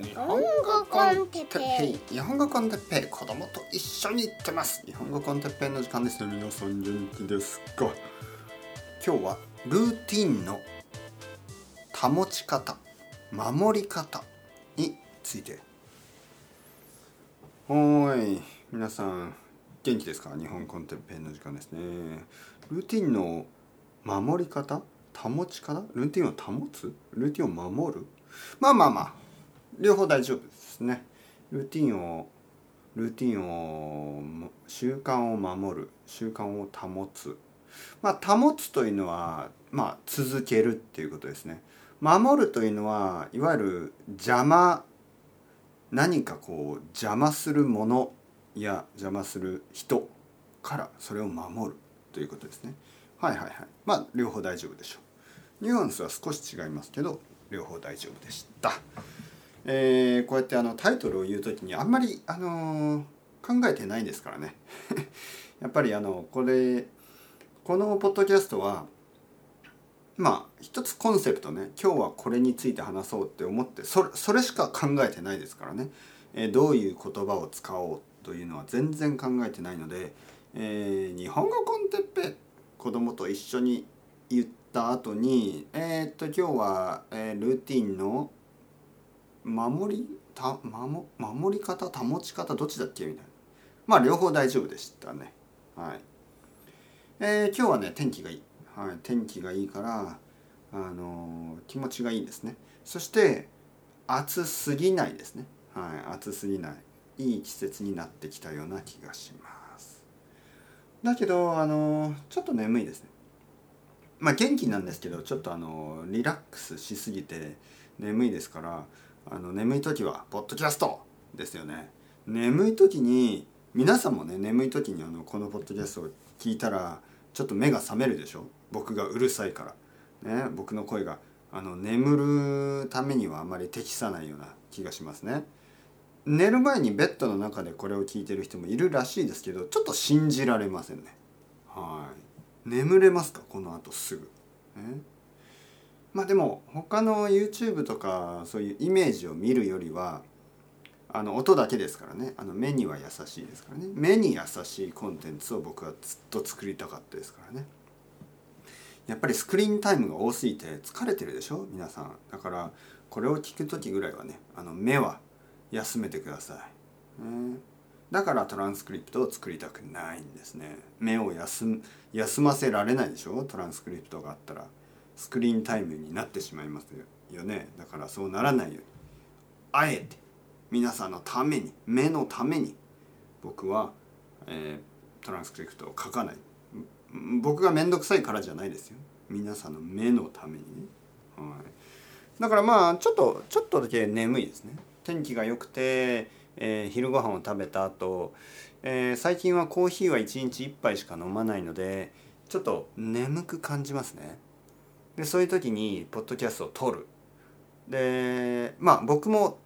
日本語コンテッペイ。日本語コンテッペイ。子供と一緒に行ってます。日本語コンテッペイの時間です。ね皆さん元気ですか今日はルーティンの保ち方守り方について。おーい皆さん元気ですか？日本コンテッペイの時間ですね。ルーティンの守り方保ち方？ルーティンを保つ？ルーティンを守る？まあまあまあ。両方大丈夫ですね。ルーティンをルーティンを習慣を守る習慣を保つ。まあ保つというのはまあ続けるっていうことですね。守るというのはいわゆる邪魔何かこう邪魔するものや邪魔する人からそれを守るということですね。はいはいはい。まあ両方大丈夫でしょう。ニュアンスは少し違いますけど両方大丈夫でした。えー、こうやってあのタイトルを言う時にあんまり、あのー、考えてないですからね。やっぱりあのこれこのポッドキャストはまあ一つコンセプトね今日はこれについて話そうって思ってそれそれしか考えてないですからね、えー、どういう言葉を使おうというのは全然考えてないので、えー、日本語コンテッペ子供と一緒に言った後にえー、っと今日は、え、ルーティンの守りた守守り方保ち方どっちだっけみたいな。まあ両方大丈夫でしたね。はい。えー、今日はね天気がいい、はい、天気がいいからあのー、気持ちがいいですね。そして暑すぎないですね。はい。暑すぎない。いい季節になってきたような気がします。だけどあのー、ちょっと眠いですね。まあ元気なんですけどちょっとあのリラックスしすぎて眠いですからあの眠い時はポッドキャストですよね。眠い時に皆さんもね眠い時にあのこのポッドキャストを聞いたらちょっと目が覚めるでしょ？僕がうるさいから。ね僕の声があの眠るためにはあまり適さないような気がしますね。寝る前にベッドの中でこれを聞いてる人もいるらしいですけどちょっと信じられませんね。はい。眠れますか？この後すぐ、ね。まあでも他の YouTube とかそういうイメージを見るよりはあの音だけですからね。あの目には優しいですからね。目に優しいコンテンツを僕はずっと作りたかったですからね。やっぱりスクリーンタイムが多すぎて疲れてるでしょ？皆さん。だからこれを聞く時ぐらいはねあの目は休めてください、ね、だからトランスクリプトを作りたくないんですね。目を休休ませられないでしょ？トランスクリプトがあったら。スクリーンタイムになってしまいますよね。だからそうならないようにあえて皆さんのために目のために僕は、えー、トランスクリプトを書かない。僕が面倒くさいからじゃないですよ。皆さんの目のためにね、はい、だからまあちょっとちょっとだけ眠いですね。天気が良くて、えー、昼ご飯を食べた後、えー、最近はコーヒーは1日1杯しか飲まないのでちょっと眠く感じますね。でそういう時にポッドキャストを撮る。でまあ僕も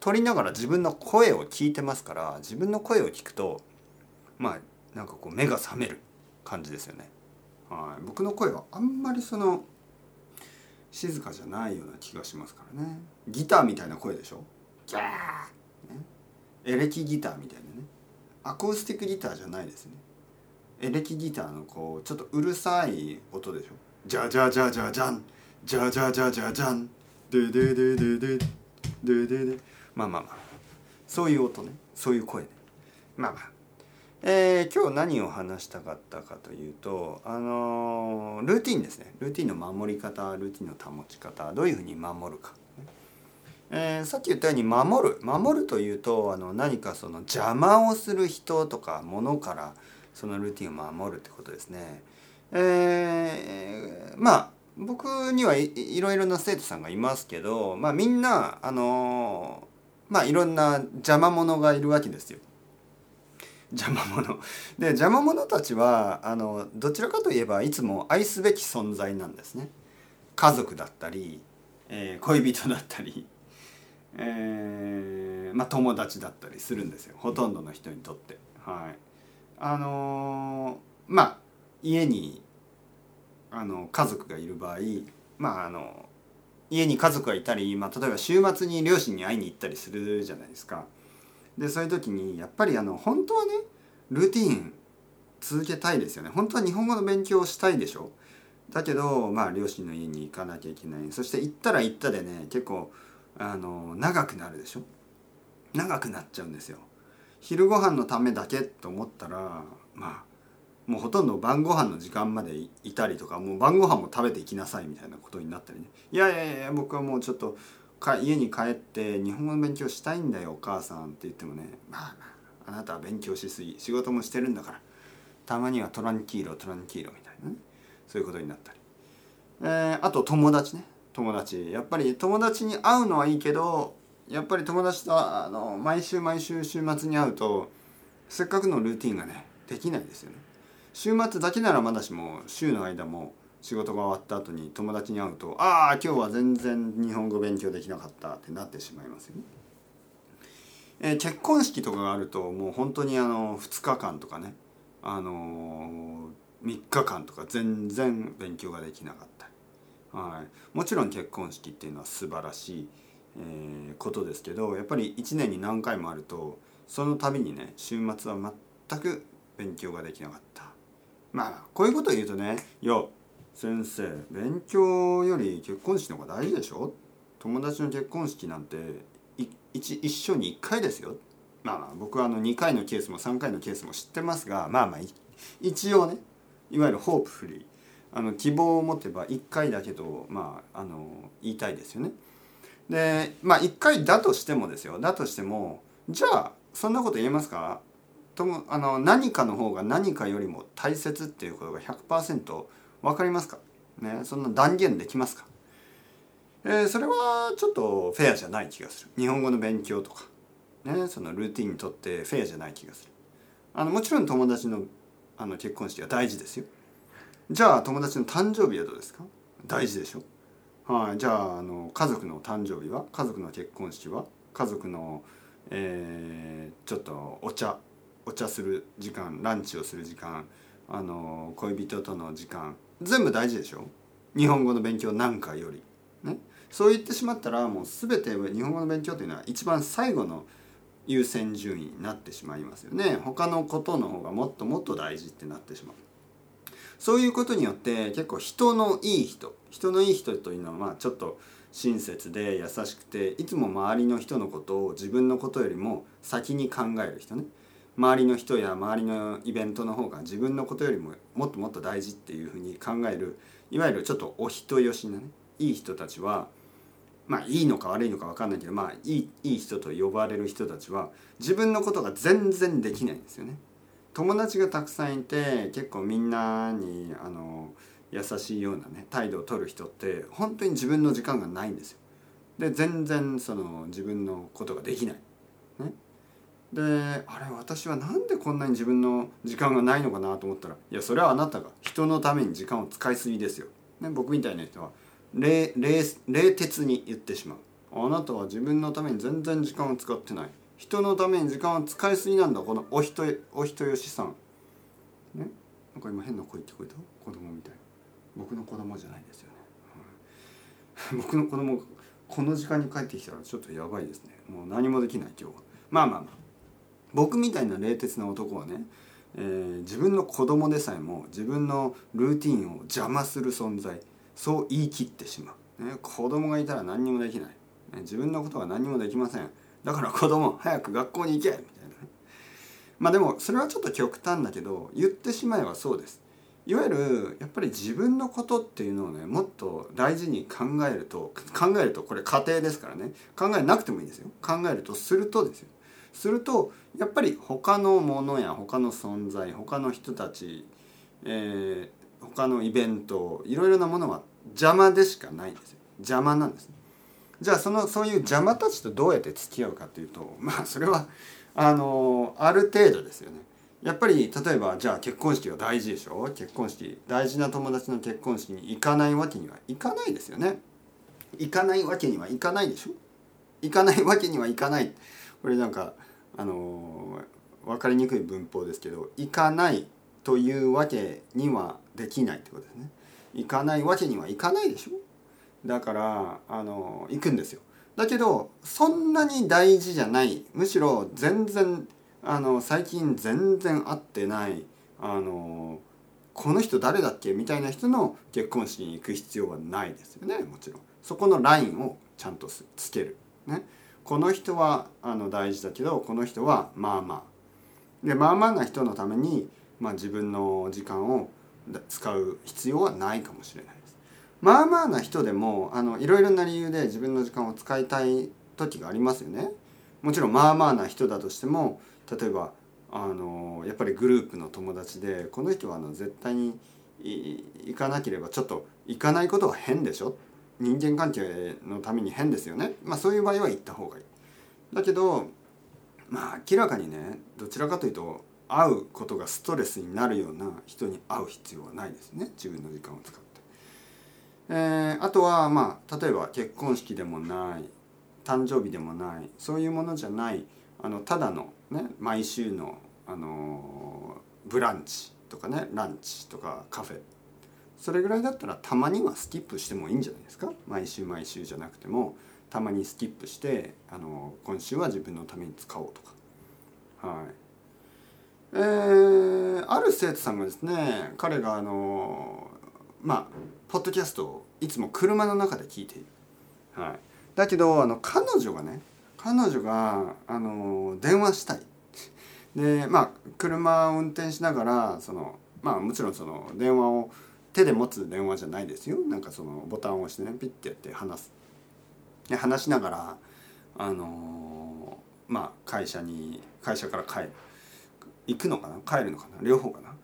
撮りながら自分の声を聞いてますから自分の声を聞くとまあなんかこう目が覚める感じですよね。はい、僕の声はあんまりその静かじゃないような気がしますからね。ギターみたいな声でしょ？ギャー、エレキギターみたいなね。アコースティックギターじゃないですね。エレキギターのこうちょっとうるさい音でしょ？じゃじゃじゃじゃじゃん。じゃじゃじゃじゃじゃん。ででででででででまあまあまあ。そういう音ね。そういう声ね。まあまあ。えー、今日何を話したかったかというとあのー、ルーティンですね。ルーティンの守り方ルーティンの保ち方どういうふうに守るか、えー、さっき言ったように守る。守るというとあの何かその邪魔をする人とか物からそのルーティンを守るってことですね。えー、まあ僕にはいいろいろな生徒さんがいますけど、まあ、みんなあのまあいろんな邪魔者がいるわけですよ。邪魔者で邪魔者たちはあのどちらかといえばいつも愛すべき存在なんですね。家族だったり、えー、恋人だったり、えー、まあ、友達だったりするんですよほとんどの人にとって。はい、あの、まあ家にあの家族がいる場合まああの家に家族がいたり、まあ、例えば週末に両親に会いに行ったりするじゃないですか。でそういう時にやっぱりあの本当はねルーティン続けたいですよね。本当は日本語の勉強をしたいでしょ。だけどまあ両親の家に行かなきゃいけない。そして行ったら行ったでね結構あの長くなるでしょ。長くなっちゃうんですよ。昼ご飯のためだけと思ったらまあもうほとんど晩ご飯の時間までいたりとかもう晩ご飯も食べていきなさいみたいなことになったりね。いやいやいや僕はもうちょっとか家に帰って日本語の勉強したいんだよお母さんって言ってもねまああなたは勉強しすぎ仕事もしてるんだからたまにはトランキーロトランキーロみたいなねそういうことになったり、えー、あと友達ね。友達。やっぱり友達に会うのはいいけどやっぱり友達とあの毎週毎週週末に会うとせっかくのルーティンがねできないですよね。週末だけならまだしも週の間も仕事が終わった後に友達に会うと「ああ今日は全然日本語勉強できなかった」ってなってしまいますよね。えー、結婚式とかがあるともう本当にあの2日間とかね、あのー、3日間とか全然勉強ができなかった、はい、もちろん結婚式っていうのは素晴らしい、えー、ことですけどやっぱり1年に何回もあるとその度にね週末は全く勉強ができなかった。まあこういうことを言うとね「いや先生勉強より結婚式の方が大事でしょ？友達の結婚式なんて一一緒に1回ですよ。まあまあ僕はあの2回のケースも3回のケースも知ってますがまあまあ一応ねいわゆるホープフリーあの希望を持てば1回だけどまああの言いたいですよね。でまあ1回だとしてもですよ。だとしてもじゃあそんなこと言えますか？ともあの何かの方が何かよりも大切っていうことが100%分かりますか？ねそんな断言できますか？えー、それはちょっとフェアじゃない気がする。日本語の勉強とか。ねそのルーティンにとってフェアじゃない気がする。あのもちろん友達のあの結婚式は大事ですよ。じゃあ友達の誕生日はどうですか？大事でしょ？はい、じゃああの家族の誕生日は？家族の結婚式は？家族の、えー、ちょっとお茶お茶する時間ランチをする時間あの恋人との時間全部大事でしょ？日本語の勉強なんかより。ね、そう言ってしまったらもう全て日本語の勉強というのは一番最後の優先順位になってしまいますよね。他のことの方がもっともっと大事ってなってしまう。そういうことによって結構人のいい人人のいい人というのはまあちょっと親切で優しくていつも周りの人のことを自分のことよりも先に考える人ね。周りの人や周りのイベントの方が自分のことよりももっともっと大事っていうふうに考えるいわゆるちょっとお人よしなねいい人たちはまあいいのか悪いのか分かんないけどまあいいいい人と呼ばれる人たちは自分のことが全然できないんですよね。友達がたくさんいて結構みんなにあの優しいようなね態度を取る人って本当に自分の時間がないんですよ。で全然その自分のことができない。であれ私は何でこんなに自分の時間がないのかなと思ったらいやそれはあなたが人のために時間を使いすぎですよ。ね、僕みたいな人は冷冷冷徹に言ってしまう。あなたは自分のために全然時間を使ってない。人のために時間を使いすぎなんだこのお人お人よしさん。ね、なんか今変な声聞こえた？子供みたい僕の子供じゃないですよね。僕の子供この時間に帰ってきたらちょっとやばいですね。もう何もできない今日は。まあまあまあ。僕みたいな冷徹な男はね、えー、自分の子供でさえも自分のルーティンを邪魔する存在。そう言い切ってしまう、ね、子供がいたら何にもできない、ね、自分のことは何にもできません。だから子供早く学校に行けみたいなね。まあでもそれはちょっと極端だけど言ってしまえばそうです。いわゆるやっぱり自分のことっていうのをねもっと大事に考えると考えるとこれ家庭ですからね。考えなくてもいいですよ。考えるとするとですよ。するとやっぱり他のものや他の存在他の人たち、えー、他のイベントいろいろなものは邪魔でしかないんですよ。邪魔なんです、ね、じゃあそのそういう邪魔たちとどうやって付き合うかというとまあそれはあのある程度ですよね。やっぱり例えばじゃあ結婚式は大事でしょ？結婚式大事な友達の結婚式に行かないわけにはいかないですよね行かないわけにはいかないでしょ行かないわけにはいかないこれなんかあの分かりにくい文法ですけど行かないというわけにはできないってことですね。行かないわけにはいかないでしょ？だからあの行くんですよ。だけどそんなに大事じゃない。むしろ全然あの最近全然会ってないあのこの人誰だっけみたいな人の結婚式に行く必要はないですよねもちろん。そこのラインをちゃんとつける、ね、この人はあの大事だけどこの人はまあまあ。でまあまあな人のために、まあ、自分の時間を使う必要はないかもしれないです。まあまあな人でもあのいろいろな理由で自分の時間を使いたい時がありますよね。もちろんまあまあな人だとしても例えばあのやっぱりグループの友達でこの人はあの絶対に行かなければちょっと行かないことは変でしょ人間関係のために変ですよね。まあそういう場合は行った方がいい。だけどまあ明らかにねどちらかというと会うことがストレスになるような人に会う必要はないですね。自分の時間を使って。えー、あとはまあ例えば結婚式でもない誕生日でもないそういうものじゃないあのただのね毎週の、あのブランチとかねランチとかカフェそれぐらいだったらたまにはスキップしてもいいんじゃないですか？毎週毎週じゃなくてもたまにスキップしてあの今週は自分のために使おうとか。はい。えー、ある生徒さんがですね彼があのまあポッドキャストをいつも車の中で聞いている、はい、だけどあの彼女がね彼女があの電話したい。でまあ車を運転しながらそのまあもちろんその電話を手で持つ電話じゃないですよ。なんかそのボタンを押してねピッてやって話す。で話しながらあのまあ会社に会社から帰る。行くのかな？帰るのかな？両方かな？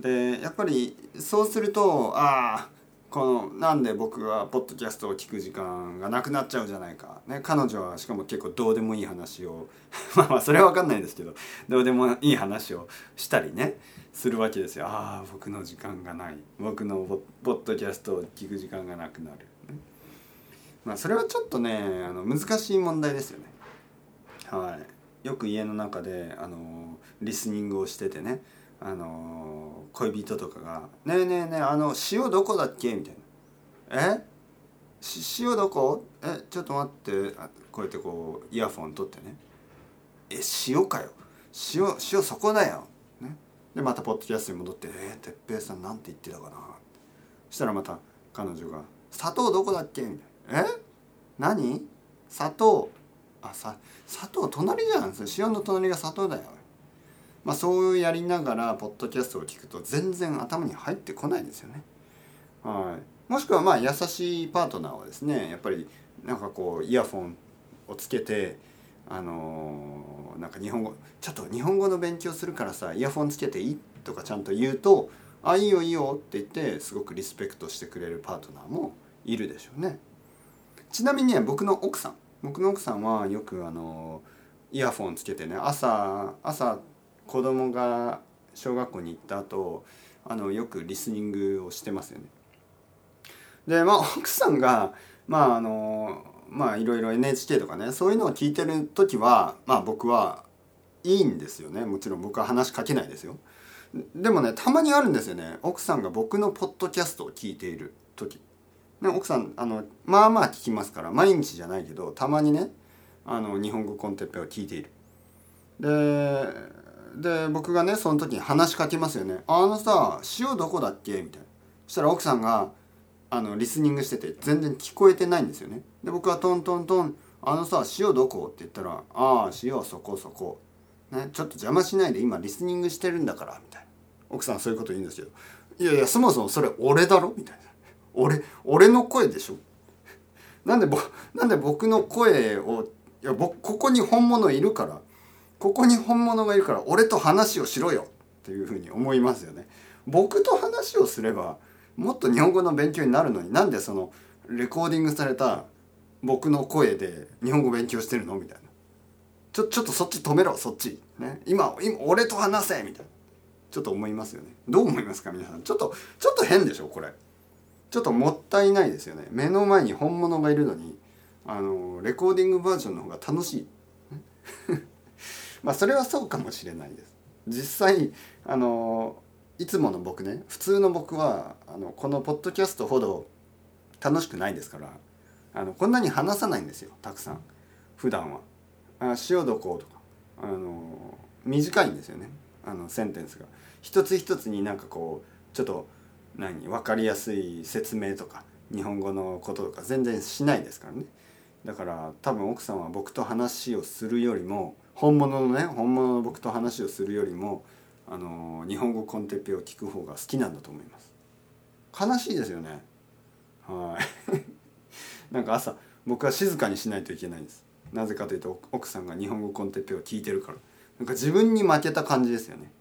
でやっぱりそうするとああこのなんで僕がポッドキャストを聞く時間がなくなっちゃうじゃないか、ね、彼女はしかも結構どうでもいい話を。まあまあそれは分かんないですけどどうでもいい話をしたりねするわけですよ。ああ僕の時間がない。僕のポッドキャストを聞く時間がなくなる、ね、まあそれはちょっとねあの難しい問題ですよね。はい。よく家の中であのリスニングをしててね。あの恋人とかが「ねえねえねえあの塩どこだっけ?」みたいな「え？塩どこえ？ちょっと待って。こうやってこうイヤフォン取ってね「え？塩かよ。塩塩そこだよ」ね、でまたポッドキャストに戻って「え？っ哲平さんなんて言ってたかな」そしたらまた彼女が「砂糖どこだっけ?」みたいな「え？何？砂糖あさ砂糖隣じゃん。塩の隣が砂糖だよ」まあ、そうやりながらポッドキャストを聞くと全然頭に入ってこないですよね。はい、もしくはまあ優しいパートナーはですねやっぱりなんかこうイヤフォンをつけてあのー、なんか日本語ちょっと日本語の勉強するからさイヤフォンつけていいとかちゃんと言うと「あいいよいいよ」って言ってすごくリスペクトしてくれるパートナーもいるでしょうね。ちなみにね僕の奥さん僕の奥さんはよくあのイヤフォンつけてね朝朝子供が小学校に行った後あのよくリスニングをしてますよね。でまあ奥さんがまああのまあいろいろ NHK とかねそういうのを聞いてる時はまあ僕はいいんですよねもちろん僕は話しかけないですよ。でもねたまにあるんですよね奥さんが僕のポッドキャストを聞いている時。ね、奥さんあのまあまあ聞きますから毎日じゃないけどたまにねあの日本語コンテッペを聞いている。でで僕がねその時に話しかけますよね「あのさ塩どこだっけ?」みたいな。そしたら奥さんがあのリスニングしてて全然聞こえてないんですよね。で僕はトントントン「あのさ塩どこ?」って言ったら「ああ塩そこそこ」ね、ちょっと邪魔しないで今リスニングしてるんだからみたいな。奥さんそういうこと言うんですよ。いやいやそもそもそれ俺だろ？みたいな。俺俺の声でしょ？なんでぼなんで僕の声をいや僕ここに本物いるから。ここに本物がいるから俺と話をしろよっていうふうに思いますよね。僕と話をすればもっと日本語の勉強になるのになんでそのレコーディングされた僕の声で日本語勉強してるのみたいな。ちょちょっとそっち止めろそっち。ね、今今俺と話せみたいな。ちょっと思いますよね。どう思いますか皆さん。ちょっとちょっと変でしょこれ。ちょっともったいないですよね。目の前に本物がいるのにあのレコーディングバージョンの方が楽しい。まあそれはそうかもしれないです。実際あのいつもの僕ね普通の僕はあのこのポッドキャストほど楽しくないですからあのこんなに話さないんですよたくさん。普段は。あ塩どことか。あの短いんですよね。あのセンテンスが。一つ一つになんかこうちょっと何分かりやすい説明とか日本語のこととか全然しないですからね。だから多分奥さんは僕と話をするよりも本物のね本物の僕と話をするよりもあの日本語コンテッペを聞く方が好きなんだと思います。悲しいですよね。はい。なんか朝僕は静かにしないといけないんです。なぜかというと奥さんが日本語コンテッペを聞いてるから。なんか自分に負けた感じですよね。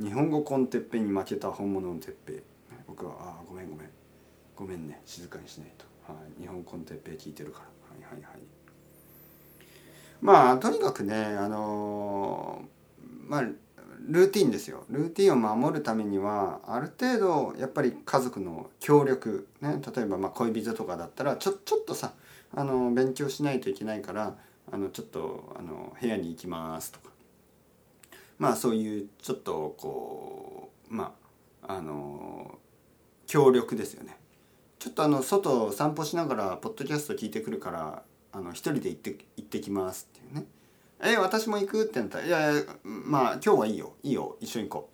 日本語コンテッペに負けた本物のテッペ。僕はああごめんごめん。ごめんね。静かにしないと、はい、日本コンテッペ聞いてるから。はいはいはい。まあとにかくねあの、まあルーティンですよ。ルーティンを守るためにはある程度やっぱり家族の協力ね例えばまあ恋人とかだったらちょちょっとさあの勉強しないといけないからあのちょっとあの部屋に行きますとか。まあそういうちょっとこうまああの協力ですよね。ちょっとあの外散歩しながらポッドキャスト聞いてくるからあの一人で行って行ってきますっていうねえ私も行く？ってなったら「いやいやまあ今日はいいよ。いいよ。一緒に行こ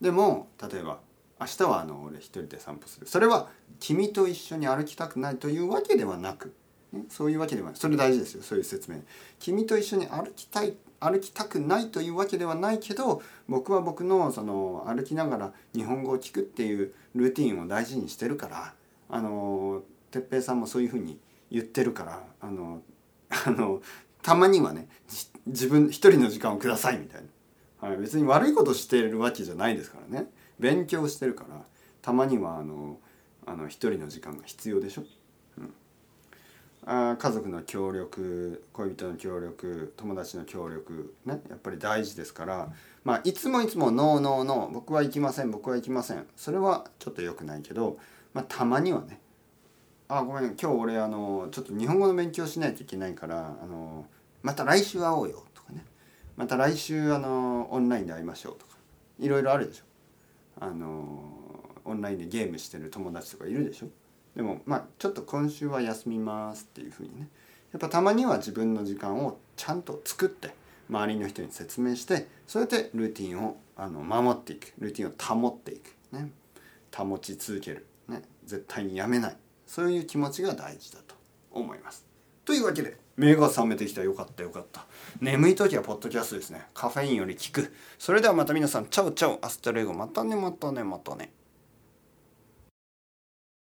う」でも例えば明日はあの俺一人で散歩する。それは君と一緒に歩きたくないというわけではなく、ね、そういうわけではない。それ大事ですよ。そういう説明君と一緒に歩きたい歩きたくないというわけではないけど僕は僕のその歩きながら日本語を聞くっていうルーティンを大事にしてるからあの哲平さんもそういうふうに言ってるからあの あのたまにはね自分一人の時間をくださいみたいな、はい、別に悪いことしてるわけじゃないですからね。勉強してるからたまにはあのあの一人の時間が必要でしょ、うん、あ家族の協力恋人の協力友達の協力ねやっぱり大事ですからまあいつもいつも「ノーノーノー僕は行きません僕は行きません」それはちょっと良くないけど、まあ、たまにはねあごめん。今日俺あのちょっと日本語の勉強しないといけないからあのまた来週会おうよとかね。また来週あのオンラインで会いましょうとか。いろいろあるでしょ。あのオンラインでゲームしてる友達とかいるでしょ。でもまあちょっと今週は休みますっていうふうにね。やっぱたまには自分の時間をちゃんと作って周りの人に説明してそうやってルーティンをあの守っていく。ルーティンを保っていく。ね。保ち続ける、ね、絶対にやめない。そういう気持ちが大事だと思います。というわけで目が覚めてきた。よかったよかった。眠い時はポッドキャストですね。カフェインより効く。それではまた皆さん ciao ciao。 hasta luego。またねまたねまたね。